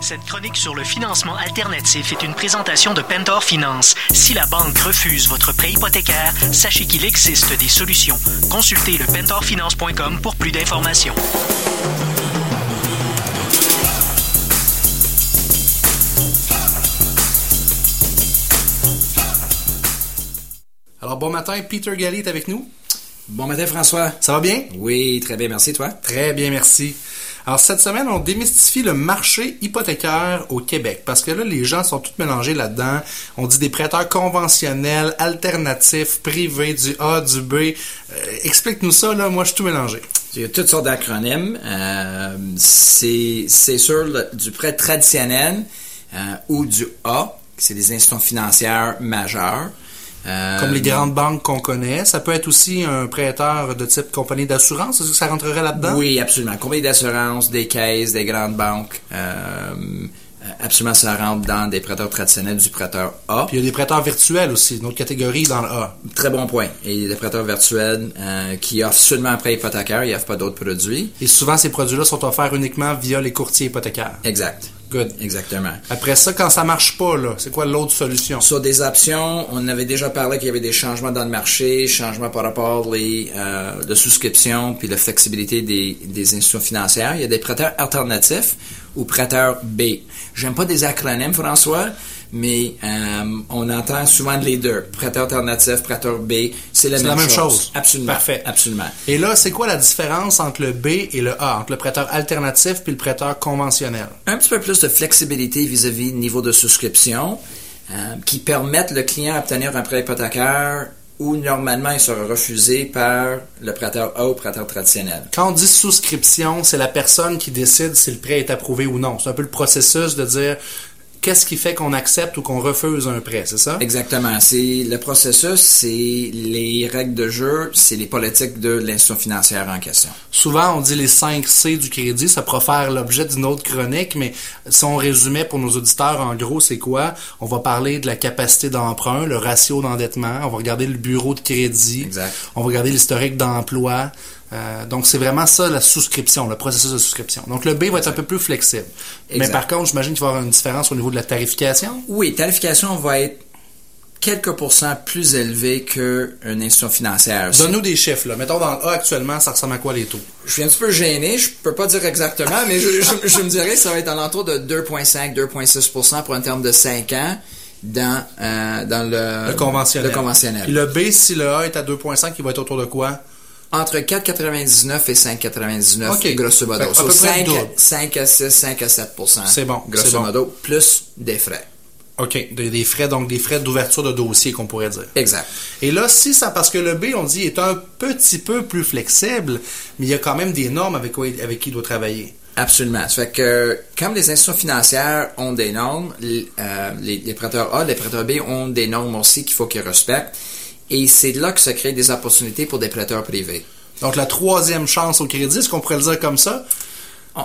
Cette chronique sur le financement alternatif est une présentation de Pentor Finance. Si la banque refuse votre prêt hypothécaire, sachez qu'il existe des solutions. Consultez le pentorfinance.com pour plus d'informations. Alors bon matin, Peter Galli est avec nous. Bon matin François. Ça va bien? Oui, très bien, merci toi. Très bien, merci. Alors cette semaine, on démystifie le marché hypothécaire au Québec parce que là, les gens sont tous mélangés là-dedans. On dit des prêteurs conventionnels, alternatifs, privés, du A, du B. Euh, Explique-nous ça, là, moi je suis tout mélangé. Il y a toutes sortes d'acronymes. Euh, c'est sûr le- du prêt traditionnel euh, ou du A, c'est des institutions financières majeures. Euh, Comme les grandes banques qu'on connaît. Ça peut être aussi un prêteur de type compagnie d'assurance. Est-ce que ça rentrerait là-dedans? Oui, absolument. Compagnie d'assurance, des caisses, des grandes banques. euh, absolument, ça rentre dans des prêteurs traditionnels du prêteur A. Puis il y a des prêteurs virtuels aussi, une autre catégorie dans le A. Très bon point. Et il y a des prêteurs virtuels euh, qui offrent seulement un prêt hypothécaire, ils n'offrent pas d'autres produits. Et souvent, ces produits-là sont offerts uniquement via les courtiers hypothécaires. Exact. Exactement. Après ça, quand ça marche pas, c'est quoi l'autre solution? Sur des options, on avait déjà parlé qu'il y avait des changements dans le marché, changements par rapport les euh, de souscription puis la flexibilité des, des institutions financières. Il y a des prêteurs alternatifs ou prêteurs B. J'aime pas des acronymes, François, mais euh, on entend souvent les deux. Prêteur alternatif, prêteur B, c'est la, C'est même, la même chose. chose. Absolument. Parfait. Absolument. Et là, c'est quoi la différence entre le B et le A, entre le prêteur alternatif puis le prêteur conventionnel? un petit peu plus de flexibilité vis-à-vis du niveau de souscription euh, qui permettent le client d'obtenir un prêt hypothécaire où normalement il sera refusé par le prêteur A ou prêteur traditionnel. Quand on dit souscription, c'est la personne qui décide si le prêt est approuvé ou non. C'est un peu le processus de dire qu'est-ce qui fait qu'on accepte ou qu'on refuse un prêt, c'est ça? Exactement. C'est le processus, c'est les règles de jeu, c'est les politiques de l'institution financière en question. Souvent, on dit les 5 C du crédit, ça pourrait faire l'objet d'une autre chronique, mais si on résumait pour nos auditeurs, en gros, c'est quoi? On va parler de la capacité d'emprunt, le ratio d'endettement, on va regarder le bureau de crédit, Exact. on va regarder l'historique d'emploi. Euh, donc, c'est vraiment ça, la souscription, le processus de souscription. Donc, le B va être un peu plus flexible. Mais par contre, j'imagine qu'il va y avoir une différence au niveau de la tarification? Oui, tarification va être quelques pourcents plus élevé qu'une institution financière. Donne-nous des chiffres, là. Mettons, dans le A, actuellement, ça ressemble à quoi les taux? Je suis un petit peu gêné, je peux pas dire exactement, mais je, je- je me dirais que ça va être alentour de 2,5, 2,6 pour un terme de 5 ans dans, euh, dans le, Le conventionnel. le conventionnel. Le B, si le A est à 2,5, il va être autour de quoi? Entre 4,99 et 5,99 Ok. grosso modo. So, peu près 5, double. 5 à 6, 5 à 7% C'est bon, Grosso bon. modo, plus des frais. OK. Des, des frais, donc des frais d'ouverture de dossier, qu'on pourrait dire. Exact. Et là, si ça, parce que le B, on dit, est un petit peu plus flexible, mais il y a quand même des normes avec, quoi- avec qui il doit travailler. Absolument. Ça fait que, comme les institutions financières ont des normes, les, euh, les- les prêteurs A, les prêteurs B ont des normes aussi qu'il faut qu'ils respectent. Et c'est là que se créent des opportunités pour des prêteurs privés. Donc, la troisième chance au crédit, est-ce qu'on pourrait le dire comme ça?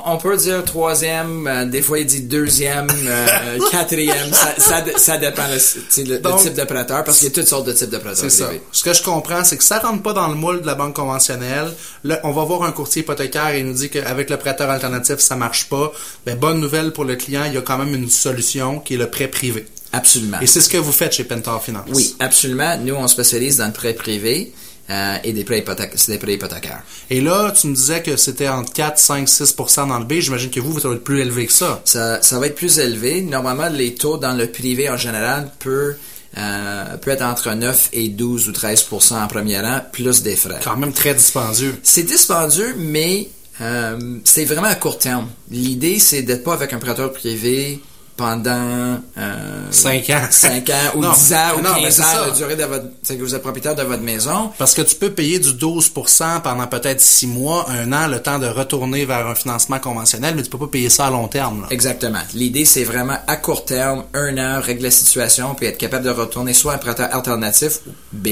On, peut dire troisième, euh, des fois il dit deuxième, euh, quatrième, ça, ça, ça dépend le, type de prêteur, parce qu'il y a toutes sortes de types de prêteurs C'est ça. Ce que je comprends, c'est que ça rentre pas dans le moule de la banque conventionnelle. Là, on va voir un courtier hypothécaire et il nous dit qu'avec le prêteur alternatif, ça marche pas. Ben, bonne nouvelle pour le client, il y a quand même une solution qui est le prêt privé. Absolument. Et c'est ce que vous faites chez Pentar Finance. Oui, absolument. Nous, on spécialise dans le prêt privé euh, et des prêts, des prêts hypothécaires. Et là, tu me disais que c'était entre 4, 5, 6% dans le B. J'imagine que vous, vous êtes plus élevé que ça. Ça, ça va être plus élevé. Normalement, les taux dans le privé en général peut, euh, peut être entre 9 et 12 ou 13% en premier rang, plus des frais. Quand même très dispendieux. C'est dispendieux, mais euh, c'est vraiment à court terme. L'idée, c'est d'être pas avec un prêteur privé pendant euh, 5 ans. 5 ans ou Non. 10 ans ou Non, mais 15 c'est ans ça. la durée de votre c'est que vous êtes propriétaire de votre maison. Parce que tu peux payer du 12% pendant peut-être 6 mois, un an, le temps de retourner vers un financement conventionnel, mais tu peux pas payer ça à long terme. là. Exactement. L'idée, c'est vraiment à court terme, un an, régler la situation, puis être capable de retourner soit un prêteur alternatif B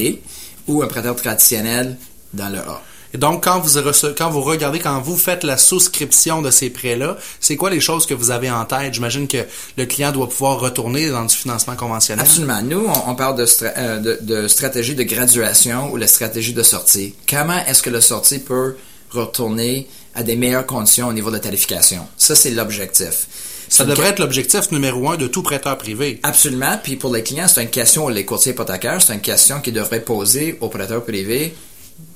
ou un prêteur traditionnel dans le A. Et donc, quand vous, quand vous regardez, quand vous faites la souscription de ces prêts-là, c'est quoi les choses que vous avez en tête? J'imagine que le client doit pouvoir retourner dans du financement conventionnel. Absolument. Nous, on, on parle de, stra- euh, de, de stratégie de graduation ou la stratégie de sortie. Comment est-ce que le sortie peut retourner à des meilleures conditions au niveau de la tarification? Ça, c'est l'objectif. Ça devrait être l'objectif numéro un de tout prêteur privé. Absolument. Puis pour les clients, c'est une question, les courtiers hypothécaires, c'est une question qu'ils devraient poser aux prêteurs privés.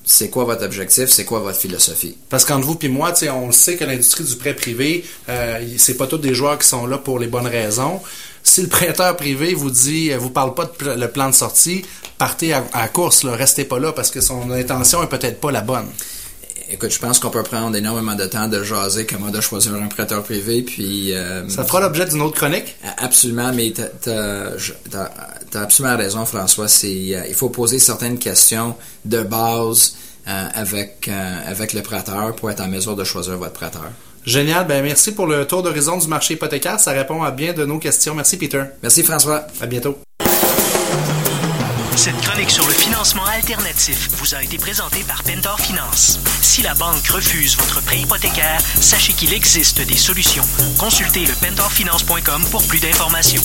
C'est quoi votre objectif? C'est quoi votre philosophie? Parce qu'entre vous et moi, on le sait que l'industrie du prêt privé, euh, c'est pas tous des joueurs qui sont là pour les bonnes raisons. Si le prêteur privé vous dit, vous parle pas de le plan de sortie, partez à, à course, là, restez pas là parce que son intention est peut-être pas la bonne. Écoute, je pense qu'on peut prendre énormément de temps de jaser comment de choisir un prêteur privé, puis... Euh, ça fera l'objet d'une autre chronique? Absolument, mais tu as, absolument raison, François. C'est euh, Il faut poser certaines questions de base euh, avec, avec le prêteur pour être en mesure de choisir votre prêteur. Génial. Ben, merci pour le tour d'horizon du marché hypothécaire. Ça répond à bien de nos questions. Merci, Peter. Merci, François. À bientôt. Cette chronique sur le financement alternatif vous a été présentée par Pentor Finance. Si la banque refuse votre prêt hypothécaire, sachez qu'il existe des solutions. Consultez le pentorfinance.com pour plus d'informations.